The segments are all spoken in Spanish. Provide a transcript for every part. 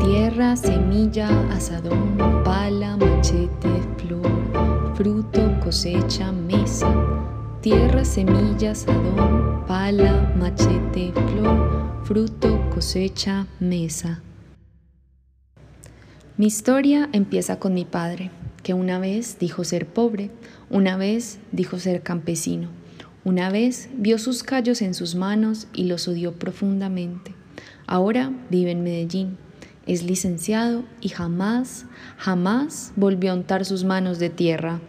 Tierra, semilla, asadón, pala, machete, flor, fruto, cosecha, mesa. Tierra, semilla, asadón, pala, machete, flor, fruto, cosecha, mesa. Mi historia empieza con mi padre, que una vez dijo ser pobre, una vez dijo ser campesino, una vez vio sus callos en sus manos y los odió profundamente. Ahora vive en Medellín, es licenciado y jamás, jamás volvió a untar sus manos de tierra.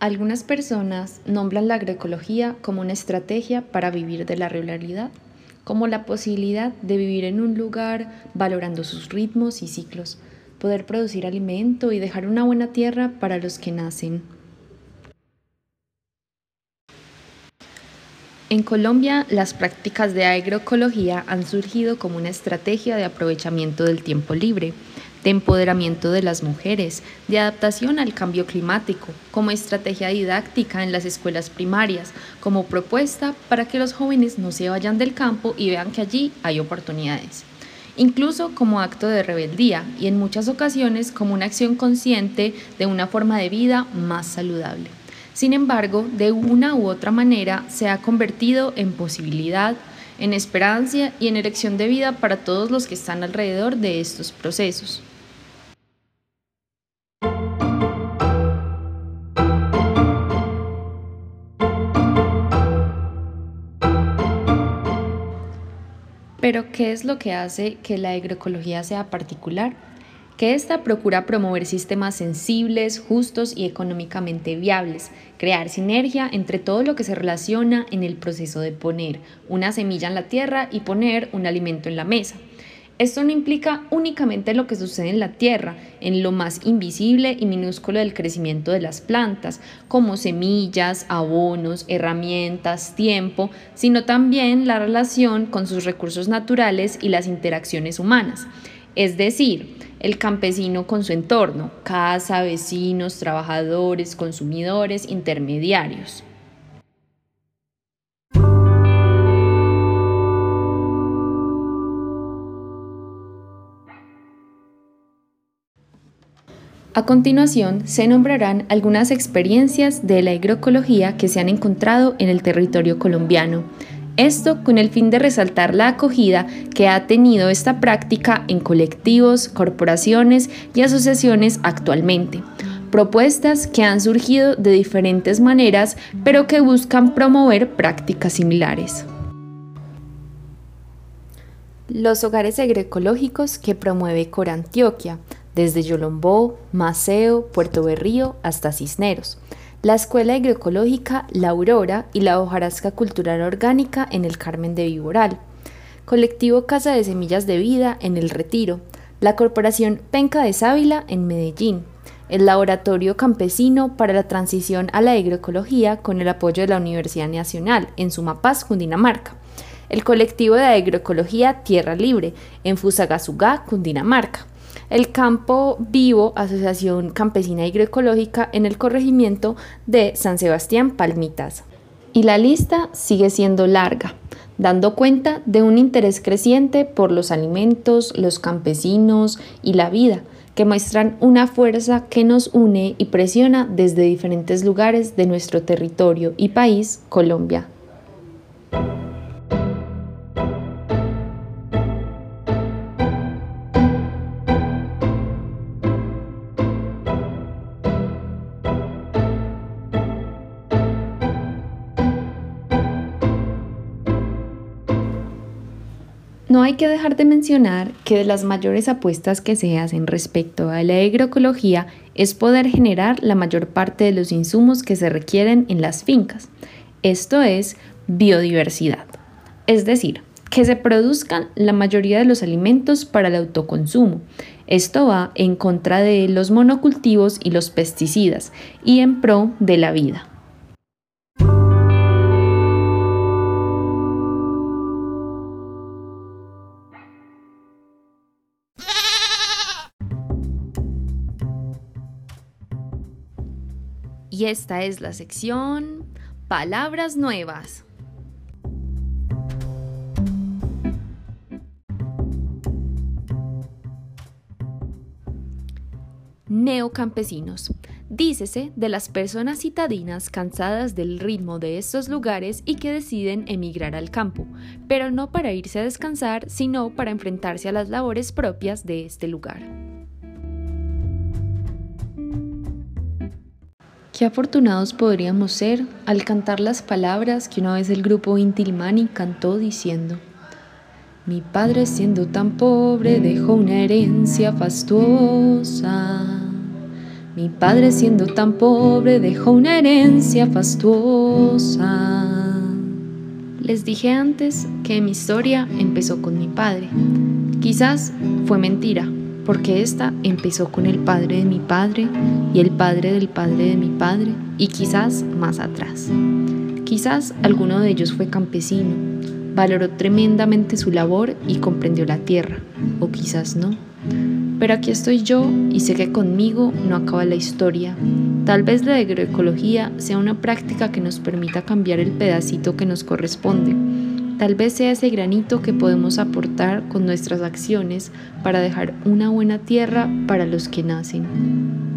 Algunas personas nombran la agroecología como una estrategia para vivir de la ruralidad, como la posibilidad de vivir en un lugar valorando sus ritmos y ciclos, poder producir alimento y dejar una buena tierra para los que nacen. En Colombia, las prácticas de agroecología han surgido como una estrategia de aprovechamiento del tiempo libre de empoderamiento de las mujeres, de adaptación al cambio climático, como estrategia didáctica en las escuelas primarias, como propuesta para que los jóvenes no se vayan del campo y vean que allí hay oportunidades. Incluso como acto de rebeldía y en muchas ocasiones como una acción consciente de una forma de vida más saludable. Sin embargo, de una u otra manera se ha convertido en posibilidad, en esperanza y en elección de vida para todos los que están alrededor de estos procesos. Pero, ¿qué es lo que hace que la agroecología sea particular? Que ésta procura promover sistemas sensibles, justos y económicamente viables, crear sinergia entre todo lo que se relaciona en el proceso de poner una semilla en la tierra y poner un alimento en la mesa. Esto no implica únicamente lo que sucede en la tierra, en lo más invisible y minúsculo del crecimiento de las plantas, como semillas, abonos, herramientas, tiempo, sino también la relación con sus recursos naturales y las interacciones humanas. Es decir, el campesino con su entorno, casa, vecinos, trabajadores, consumidores, intermediarios. A continuación, se nombrarán algunas experiencias de la agroecología que se han encontrado en el territorio colombiano. Esto con el fin de resaltar la acogida que ha tenido esta práctica en colectivos, corporaciones y asociaciones actualmente. Propuestas que han surgido de diferentes maneras, pero que buscan promover prácticas similares. Los hogares agroecológicos que promueve Corantioquia desde Yolombó, Maceo, Puerto Berrío hasta Cisneros, la Escuela Agroecológica La Aurora y la hojarasca cultural orgánica en el Carmen de Viboral, colectivo Casa de Semillas de Vida en El Retiro, la Corporación Penca de Sábila en Medellín, el Laboratorio Campesino para la Transición a la Agroecología con el apoyo de la Universidad Nacional en Sumapaz, Cundinamarca, el colectivo de agroecología Tierra Libre en Fusagasugá, Cundinamarca, el Campo Vivo, Asociación Campesina Agroecológica en el corregimiento de San Sebastián Palmitas. Y la lista sigue siendo larga, dando cuenta de un interés creciente por los alimentos, los campesinos y la vida, que muestran una fuerza que nos une y presiona desde diferentes lugares de nuestro territorio y país, Colombia. No hay que dejar de mencionar que de las mayores apuestas que se hacen respecto a la agroecología es poder generar la mayor parte de los insumos que se requieren en las fincas. Esto es biodiversidad. Es decir, que se produzcan la mayoría de los alimentos para el autoconsumo. Esto va en contra de los monocultivos y los pesticidas y en pro de la vida. Y esta es la sección Palabras Nuevas. Neocampesinos. Dícese de las personas citadinas cansadas del ritmo de estos lugares y que deciden emigrar al campo, pero no para irse a descansar, sino para enfrentarse a las labores propias de este lugar. Qué afortunados podríamos ser al cantar las palabras que una vez el grupo Intilmani cantó diciendo Mi padre siendo tan pobre dejó una herencia fastuosa mi padre siendo tan pobre dejó una herencia fastuosa. Les dije antes que mi historia empezó con mi padre. Quizás fue mentira, porque esta empezó con el padre de mi padre y el padre del padre de mi padre y quizás más atrás. Quizás alguno de ellos fue campesino, valoró tremendamente su labor y comprendió la tierra, o quizás no. Pero aquí estoy yo y sé que conmigo no acaba la historia. Tal vez la agroecología sea una práctica que nos permita cambiar el pedacito que nos corresponde. Tal vez sea ese granito que podemos aportar con nuestras acciones para dejar una buena tierra para los que nacen.